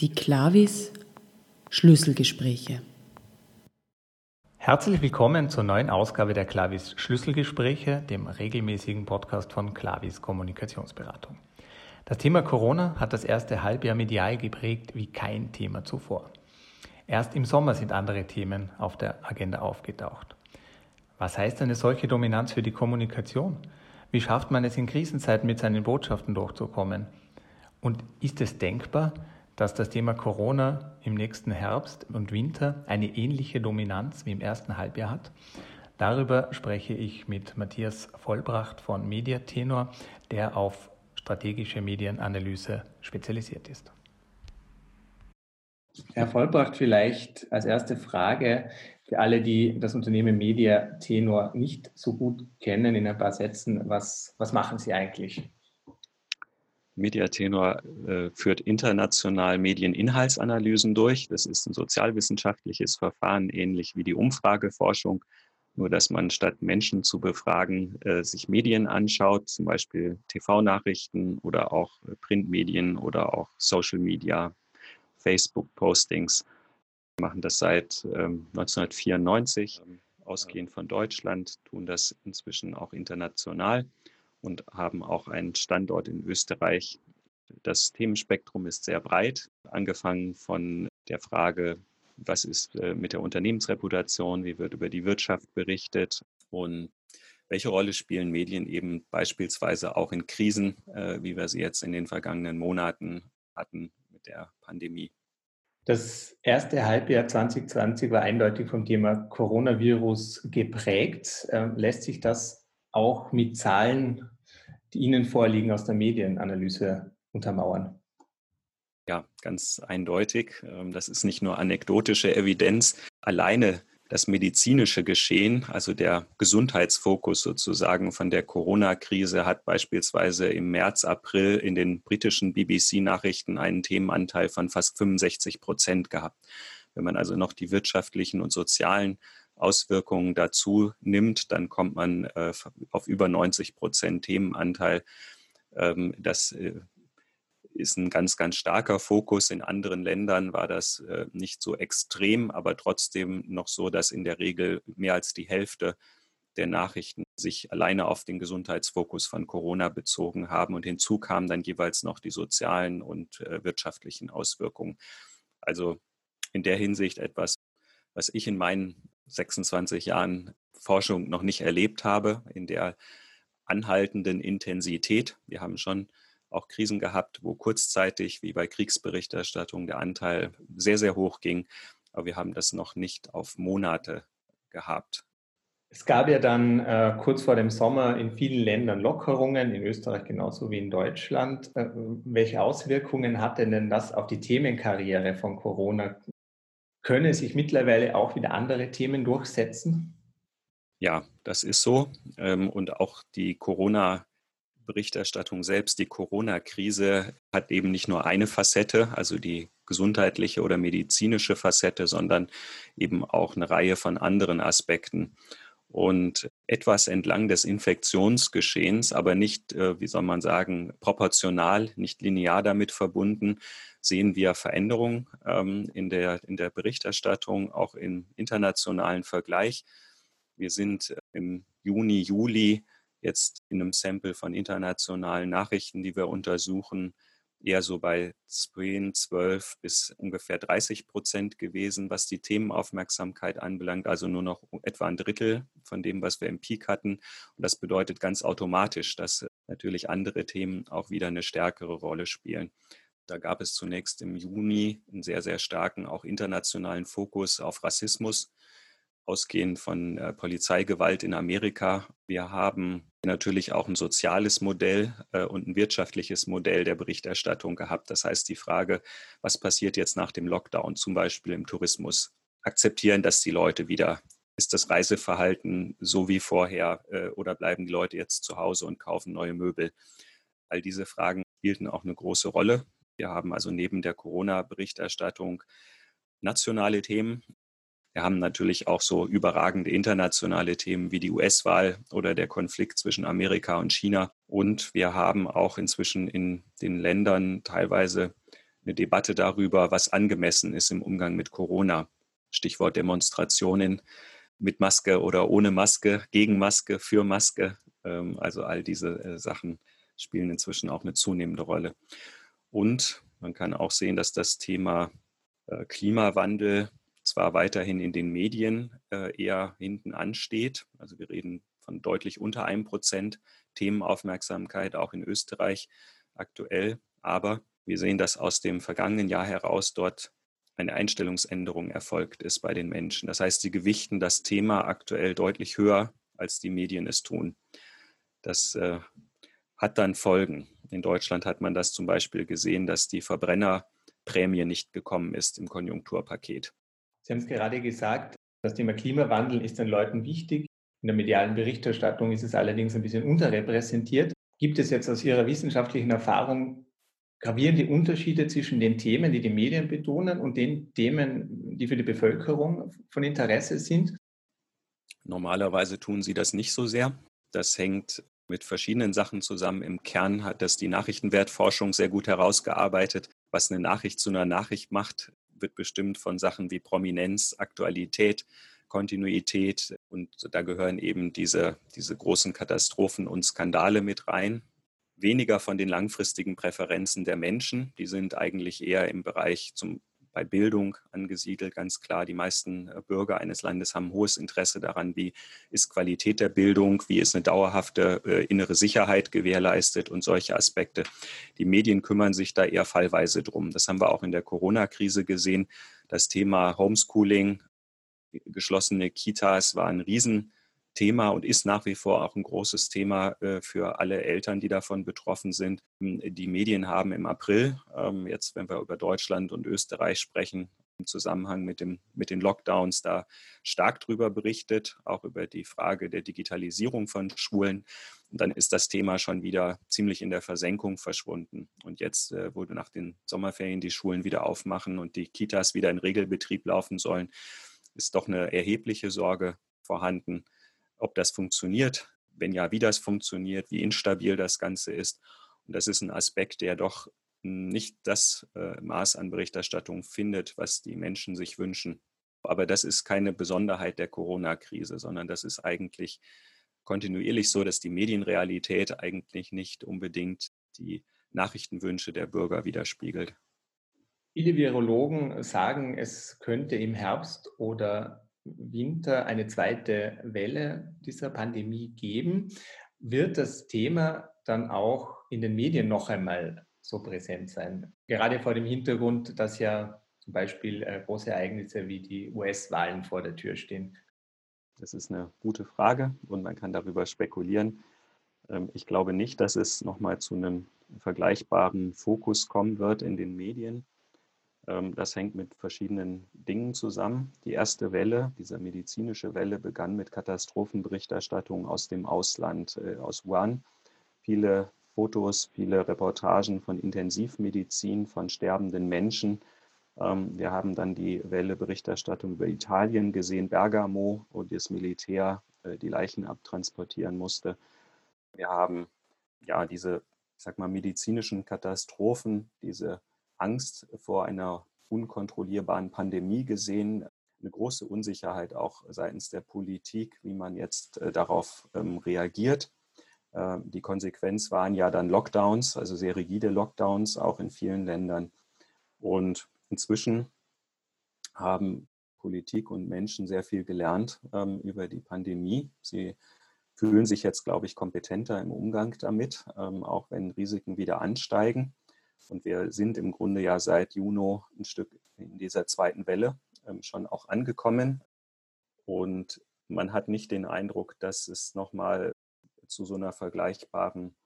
Die Klavis Schlüsselgespräche. Herzlich willkommen zur neuen Ausgabe der Klavis Schlüsselgespräche, dem regelmäßigen Podcast von Klavis Kommunikationsberatung. Das Thema Corona hat das erste Halbjahr medial geprägt wie kein Thema zuvor. Erst im Sommer sind andere Themen auf der Agenda aufgetaucht. Was heißt eine solche Dominanz für die Kommunikation? Wie schafft man es in Krisenzeiten mit seinen Botschaften durchzukommen? Und ist es denkbar, dass das Thema Corona im nächsten Herbst und Winter eine ähnliche Dominanz wie im ersten Halbjahr hat? Darüber spreche ich mit Matthias Vollbracht von Mediatenor, der auf strategische Medienanalyse spezialisiert ist. Herr Vollbracht, vielleicht als erste Frage für alle, die das Unternehmen Mediatenor nicht so gut kennen, in ein paar Sätzen, was, was machen Sie eigentlich? Mediatenor äh, führt international Medieninhaltsanalysen durch. Das ist ein sozialwissenschaftliches Verfahren, ähnlich wie die Umfrageforschung, nur dass man statt Menschen zu befragen, äh, sich Medien anschaut, zum Beispiel TV-Nachrichten oder auch äh, Printmedien oder auch Social Media, Facebook-Postings. Wir machen das seit ähm, 1994, ausgehend von Deutschland, tun das inzwischen auch international und haben auch einen Standort in Österreich. Das Themenspektrum ist sehr breit, angefangen von der Frage, was ist äh, mit der Unternehmensreputation, wie wird über die Wirtschaft berichtet und welche Rolle spielen Medien eben beispielsweise auch in Krisen, äh, wie wir sie jetzt in den vergangenen Monaten hatten mit der Pandemie. Das erste Halbjahr 2020 war eindeutig vom Thema Coronavirus geprägt. Ähm, lässt sich das auch mit Zahlen, die Ihnen vorliegen aus der Medienanalyse untermauern? Ja, ganz eindeutig. Ähm, das ist nicht nur anekdotische Evidenz. Alleine das medizinische Geschehen, also der Gesundheitsfokus sozusagen von der Corona-Krise, hat beispielsweise im März, April in den britischen BBC-Nachrichten einen Themenanteil von fast 65 Prozent gehabt. Wenn man also noch die wirtschaftlichen und sozialen Auswirkungen dazu nimmt, dann kommt man äh, auf über 90 Prozent Themenanteil. Ähm, das äh, ist ein ganz, ganz starker Fokus. In anderen Ländern war das äh, nicht so extrem, aber trotzdem noch so, dass in der Regel mehr als die Hälfte der Nachrichten sich alleine auf den Gesundheitsfokus von Corona bezogen haben. Und hinzu kamen dann jeweils noch die sozialen und äh, wirtschaftlichen Auswirkungen. Also in der Hinsicht etwas, was ich in meinen 26 Jahren Forschung noch nicht erlebt habe, in der anhaltenden Intensität. Wir haben schon auch Krisen gehabt, wo kurzzeitig, wie bei Kriegsberichterstattung, der Anteil sehr, sehr hoch ging. Aber wir haben das noch nicht auf Monate gehabt. Es gab ja dann äh, kurz vor dem Sommer in vielen Ländern Lockerungen, in Österreich genauso wie in Deutschland. Äh, welche Auswirkungen hatte denn das auf die Themenkarriere von Corona? Können sich mittlerweile auch wieder andere Themen durchsetzen? Ja, das ist so. Ähm, und auch die Corona- Berichterstattung selbst, die Corona-Krise hat eben nicht nur eine Facette, also die gesundheitliche oder medizinische Facette, sondern eben auch eine Reihe von anderen Aspekten. Und etwas entlang des Infektionsgeschehens, aber nicht, äh, wie soll man sagen, proportional, nicht linear damit verbunden, sehen wir Veränderungen ähm, in, der, in der Berichterstattung, auch im internationalen Vergleich. Wir sind im Juni, Juli jetzt in einem Sample von internationalen Nachrichten, die wir untersuchen, eher so bei 10, 12 bis ungefähr 30 Prozent gewesen, was die Themenaufmerksamkeit anbelangt, also nur noch etwa ein Drittel von dem, was wir im Peak hatten. Und das bedeutet ganz automatisch, dass natürlich andere Themen auch wieder eine stärkere Rolle spielen. Da gab es zunächst im Juni einen sehr, sehr starken, auch internationalen Fokus auf Rassismus ausgehend von äh, Polizeigewalt in Amerika. Wir haben natürlich auch ein soziales Modell äh, und ein wirtschaftliches Modell der Berichterstattung gehabt. Das heißt, die Frage, was passiert jetzt nach dem Lockdown, zum Beispiel im Tourismus, akzeptieren das die Leute wieder? Ist das Reiseverhalten so wie vorher äh, oder bleiben die Leute jetzt zu Hause und kaufen neue Möbel? All diese Fragen spielten auch eine große Rolle. Wir haben also neben der Corona-Berichterstattung nationale Themen, wir haben natürlich auch so überragende internationale Themen wie die US-Wahl oder der Konflikt zwischen Amerika und China. Und wir haben auch inzwischen in den Ländern teilweise eine Debatte darüber, was angemessen ist im Umgang mit Corona. Stichwort Demonstrationen mit Maske oder ohne Maske, gegen Maske, für Maske. Ähm, also all diese äh, Sachen spielen inzwischen auch eine zunehmende Rolle. Und man kann auch sehen, dass das Thema äh, Klimawandel zwar weiterhin in den Medien äh, eher hinten ansteht. Also wir reden von deutlich unter einem Prozent Themenaufmerksamkeit, auch in Österreich aktuell. Aber wir sehen, dass aus dem vergangenen Jahr heraus dort eine Einstellungsänderung erfolgt ist bei den Menschen. Das heißt, sie gewichten das Thema aktuell deutlich höher, als die Medien es tun. Das äh, hat dann Folgen. In Deutschland hat man das zum Beispiel gesehen, dass die Verbrennerprämie nicht gekommen ist im Konjunkturpaket. Sie haben es gerade gesagt, das Thema Klimawandel ist den Leuten wichtig. In der medialen Berichterstattung ist es allerdings ein bisschen unterrepräsentiert. Gibt es jetzt aus Ihrer wissenschaftlichen Erfahrung gravierende Unterschiede zwischen den Themen, die die Medien betonen und den Themen, die für die Bevölkerung von Interesse sind? Normalerweise tun sie das nicht so sehr. Das hängt mit verschiedenen Sachen zusammen. Im Kern hat das die Nachrichtenwertforschung sehr gut herausgearbeitet. Was eine Nachricht zu einer Nachricht macht, wird bestimmt von Sachen wie Prominenz, Aktualität, Kontinuität. Und da gehören eben diese, diese großen Katastrophen und Skandale mit rein weniger von den langfristigen Präferenzen der Menschen. Die sind eigentlich eher im Bereich zum, bei Bildung angesiedelt, ganz klar. Die meisten äh, Bürger eines Landes haben hohes Interesse daran, wie ist Qualität der Bildung, wie ist eine dauerhafte äh, innere Sicherheit gewährleistet und solche Aspekte. Die Medien kümmern sich da eher fallweise drum. Das haben wir auch in der Corona-Krise gesehen. Das Thema Homeschooling, geschlossene Kitas war ein Riesen Thema und ist nach wie vor auch ein großes Thema äh, für alle Eltern, die davon betroffen sind. Ähm, die Medien haben im April, ähm, jetzt wenn wir über Deutschland und Österreich sprechen, im Zusammenhang mit, dem, mit den Lockdowns da stark drüber berichtet, auch über die Frage der Digitalisierung von Schulen. Und dann ist das Thema schon wieder ziemlich in der Versenkung verschwunden. Und jetzt, äh, wo nach den Sommerferien die Schulen wieder aufmachen und die Kitas wieder in Regelbetrieb laufen sollen, ist doch eine erhebliche Sorge vorhanden, ob das funktioniert, wenn ja, wie das funktioniert, wie instabil das Ganze ist. Und das ist ein Aspekt, der doch nicht das äh, Maß an Berichterstattung findet, was die Menschen sich wünschen. Aber das ist keine Besonderheit der Corona-Krise, sondern das ist eigentlich kontinuierlich so, dass die Medienrealität eigentlich nicht unbedingt die Nachrichtenwünsche der Bürger widerspiegelt. Viele Virologen sagen, es könnte im Herbst oder Winter eine zweite Welle dieser Pandemie geben, wird das Thema dann auch in den Medien noch einmal so präsent sein. Gerade vor dem Hintergrund, dass ja zum Beispiel äh, große Ereignisse wie die US-Wahlen vor der Tür stehen. Das ist eine gute Frage und man kann darüber spekulieren. Ähm, ich glaube nicht, dass es nochmal zu einem vergleichbaren Fokus kommen wird in den Medien. Ähm, das hängt mit verschiedenen Dingen zusammen. Die erste Welle, diese medizinische Welle, begann mit Katastrophenberichterstattung aus dem Ausland, äh, aus Wuhan. Viele Fotos, viele Reportagen von Intensivmedizin, von sterbenden Menschen. Ähm, wir haben dann die Welle Berichterstattung über Italien gesehen, Bergamo, wo das Militär äh, die Leichen abtransportieren musste. Wir haben ja diese, ich sag mal, medizinischen Katastrophen, diese Angst vor einer unkontrollierbaren Pandemie gesehen, eine große Unsicherheit auch seitens der Politik, wie man jetzt äh, darauf ähm, reagiert. Äh, die Konsequenz waren ja dann Lockdowns, also sehr rigide Lockdowns, auch in vielen Ländern. Und inzwischen haben Politik und Menschen sehr viel gelernt ähm, über die Pandemie. Sie fühlen sich jetzt, glaube ich, kompetenter im Umgang damit, ähm, auch wenn Risiken wieder ansteigen. Und wir sind im Grunde ja seit Juni ein Stück in dieser zweiten Welle ähm, schon auch angekommen. Und man hat nicht den Eindruck, dass es nochmal zu so einer vergleichbaren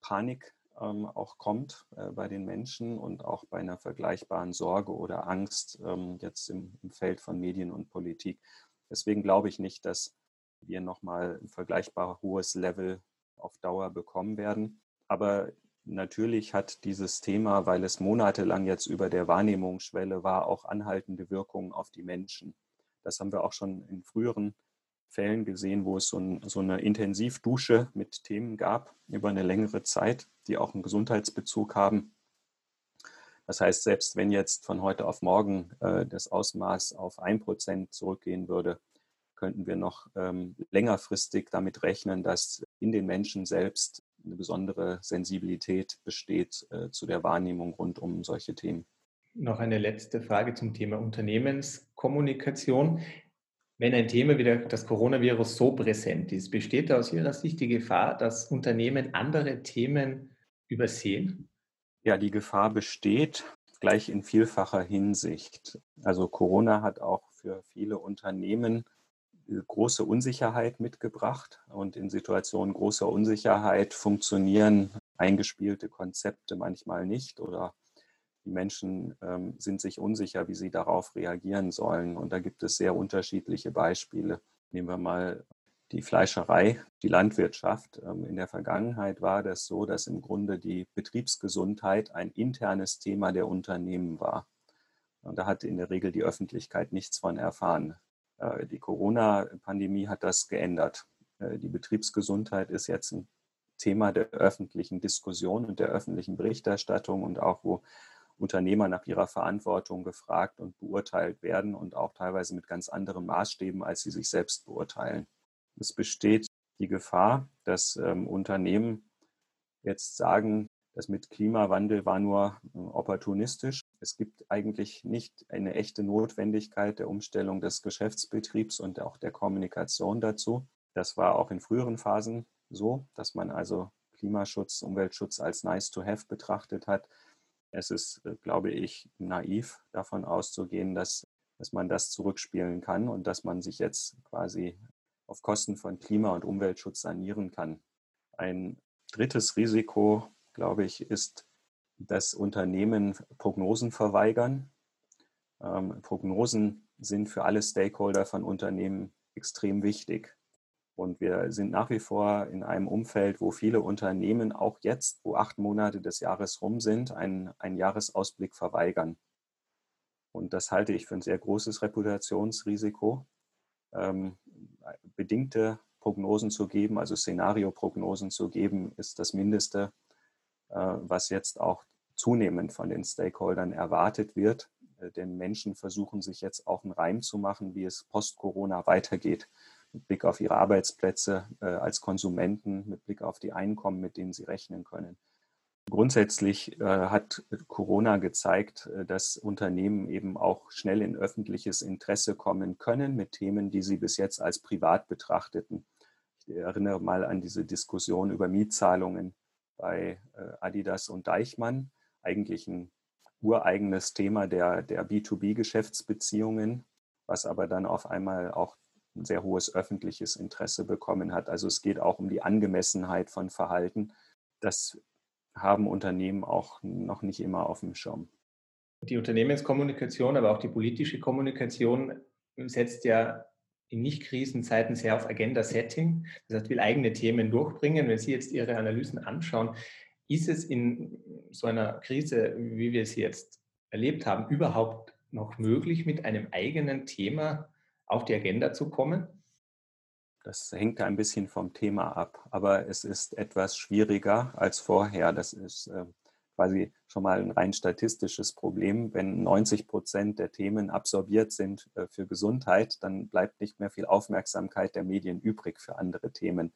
Panik ähm, auch kommt äh, bei den Menschen und auch bei einer vergleichbaren Sorge oder Angst ähm, jetzt im, im, Feld von Medien und Politik. Deswegen glaube ich nicht, dass wir nochmal ein vergleichbar hohes Level auf Dauer bekommen werden. Aber Natürlich hat dieses Thema, weil es monatelang jetzt über der Wahrnehmungsschwelle war, auch anhaltende Wirkungen auf die Menschen. Das haben wir auch schon in früheren Fällen gesehen, wo es so, ein, so eine Intensivdusche mit Themen gab über eine längere Zeit, die auch einen Gesundheitsbezug haben. Das heißt, selbst wenn jetzt von heute auf morgen äh, das Ausmaß auf ein Prozent zurückgehen würde, könnten wir noch ähm, längerfristig damit rechnen, dass in den Menschen selbst eine besondere Sensibilität besteht äh, zu der Wahrnehmung rund um solche Themen. Noch eine letzte Frage zum Thema Unternehmenskommunikation. Wenn ein Thema wie das Coronavirus so präsent ist, besteht da aus Ihrer Sicht die Gefahr, dass Unternehmen andere Themen übersehen? Ja, die Gefahr besteht gleich in vielfacher Hinsicht. Also Corona hat auch für viele Unternehmen große Unsicherheit mitgebracht und in Situationen großer Unsicherheit funktionieren eingespielte Konzepte manchmal nicht oder die Menschen ähm, sind sich unsicher, wie sie darauf reagieren sollen. Und da gibt es sehr unterschiedliche Beispiele. Nehmen wir mal die Fleischerei, die Landwirtschaft. Ähm, in der Vergangenheit war das so, dass im Grunde die Betriebsgesundheit ein internes Thema der Unternehmen war. Und da hat in der Regel die Öffentlichkeit nichts von erfahren. Äh, die Corona-Pandemie hat das geändert. Äh, die Betriebsgesundheit ist jetzt ein Thema der öffentlichen Diskussion und der öffentlichen Berichterstattung und auch, wo Unternehmer nach ihrer Verantwortung gefragt und beurteilt werden und auch teilweise mit ganz anderen Maßstäben, als sie sich selbst beurteilen. Es besteht die Gefahr, dass ähm, Unternehmen jetzt sagen, das mit Klimawandel war nur äh, opportunistisch. Es gibt eigentlich nicht eine echte Notwendigkeit der Umstellung des Geschäftsbetriebs und auch der Kommunikation dazu. Das war auch in früheren Phasen so, dass man also Klimaschutz, Umweltschutz als nice to have betrachtet hat. Es ist, äh, glaube ich, naiv davon auszugehen, dass, dass man das zurückspielen kann und dass man sich jetzt quasi auf Kosten von Klima- und Umweltschutz sanieren kann. Ein drittes Risiko glaube ich, ist, dass Unternehmen Prognosen verweigern. Ähm, Prognosen sind für alle Stakeholder von Unternehmen extrem wichtig. Und wir sind nach wie vor in einem Umfeld, wo viele Unternehmen auch jetzt, wo acht Monate des Jahres rum sind, einen, einen Jahresausblick verweigern. Und das halte ich für ein sehr großes Reputationsrisiko. Ähm, bedingte Prognosen zu geben, also Szenarioprognosen zu geben, ist das Mindeste, äh, was jetzt auch zunehmend von den Stakeholdern erwartet wird. Äh, denn Menschen versuchen sich jetzt auch einen Reim zu machen, wie es post-Corona weitergeht. Mit Blick auf ihre Arbeitsplätze äh, als Konsumenten, mit Blick auf die Einkommen, mit denen sie rechnen können. Grundsätzlich hat Corona gezeigt, dass Unternehmen eben auch schnell in öffentliches Interesse kommen können mit Themen, die sie bis jetzt als privat betrachteten. Ich erinnere mal an diese Diskussion über Mietzahlungen bei äh, Adidas und Deichmann, eigentlich ein ureigenes Thema der, der B2B-Geschäftsbeziehungen, was aber dann auf einmal auch ein sehr hohes öffentliches Interesse bekommen hat. Also es geht auch um die Angemessenheit von Verhalten. Das haben Unternehmen auch noch nicht immer auf dem Schirm. Die Unternehmenskommunikation, aber auch die politische Kommunikation setzt ja in Nicht-Krisenzeiten sehr auf Agenda-Setting. Das heißt, will eigene Themen durchbringen. Wenn Sie jetzt Ihre Analysen anschauen, ist es in so einer Krise, wie wir sie jetzt erlebt haben, überhaupt noch möglich, mit einem eigenen Thema auf die Agenda zu kommen? Das hängt ein bisschen vom Thema ab, aber es ist etwas schwieriger als vorher. Das ist äh, quasi schon mal ein rein statistisches Problem. Wenn 90 Prozent der Themen absorbiert sind äh, für Gesundheit, dann bleibt nicht mehr viel Aufmerksamkeit der Medien übrig für andere Themen.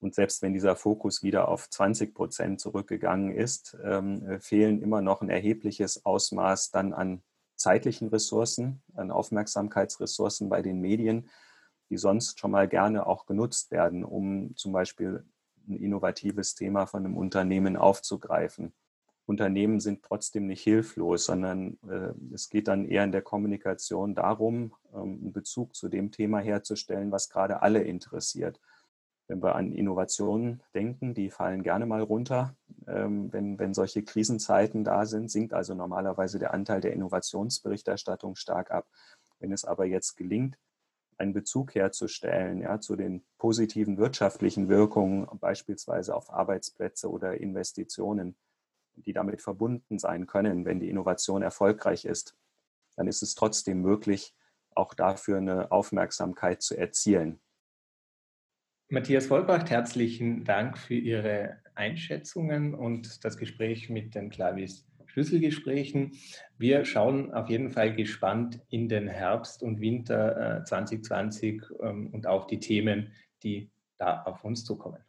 Und selbst wenn dieser Fokus wieder auf 20 Prozent zurückgegangen ist, ähm, äh, fehlen immer noch ein erhebliches Ausmaß dann an zeitlichen Ressourcen, an Aufmerksamkeitsressourcen bei den Medien, die sonst schon mal gerne auch genutzt werden, um zum Beispiel ein innovatives Thema von einem Unternehmen aufzugreifen. Unternehmen sind trotzdem nicht hilflos, sondern äh, es geht dann eher in der Kommunikation darum, ähm, einen Bezug zu dem Thema herzustellen, was gerade alle interessiert. Wenn wir an Innovationen denken, die fallen gerne mal runter. Ähm, wenn, wenn solche Krisenzeiten da sind, sinkt also normalerweise der Anteil der Innovationsberichterstattung stark ab. Wenn es aber jetzt gelingt, einen Bezug herzustellen ja, zu den positiven wirtschaftlichen Wirkungen, beispielsweise auf Arbeitsplätze oder Investitionen, die damit verbunden sein können, wenn die Innovation erfolgreich ist, dann ist es trotzdem möglich, auch dafür eine Aufmerksamkeit zu erzielen. Matthias Vollbracht, herzlichen Dank für Ihre Einschätzungen und das Gespräch mit den Clavis Schlüsselgesprächen. Wir schauen auf jeden Fall gespannt in den Herbst und Winter 2020 ähm, und auf die Themen, die da auf uns zukommen.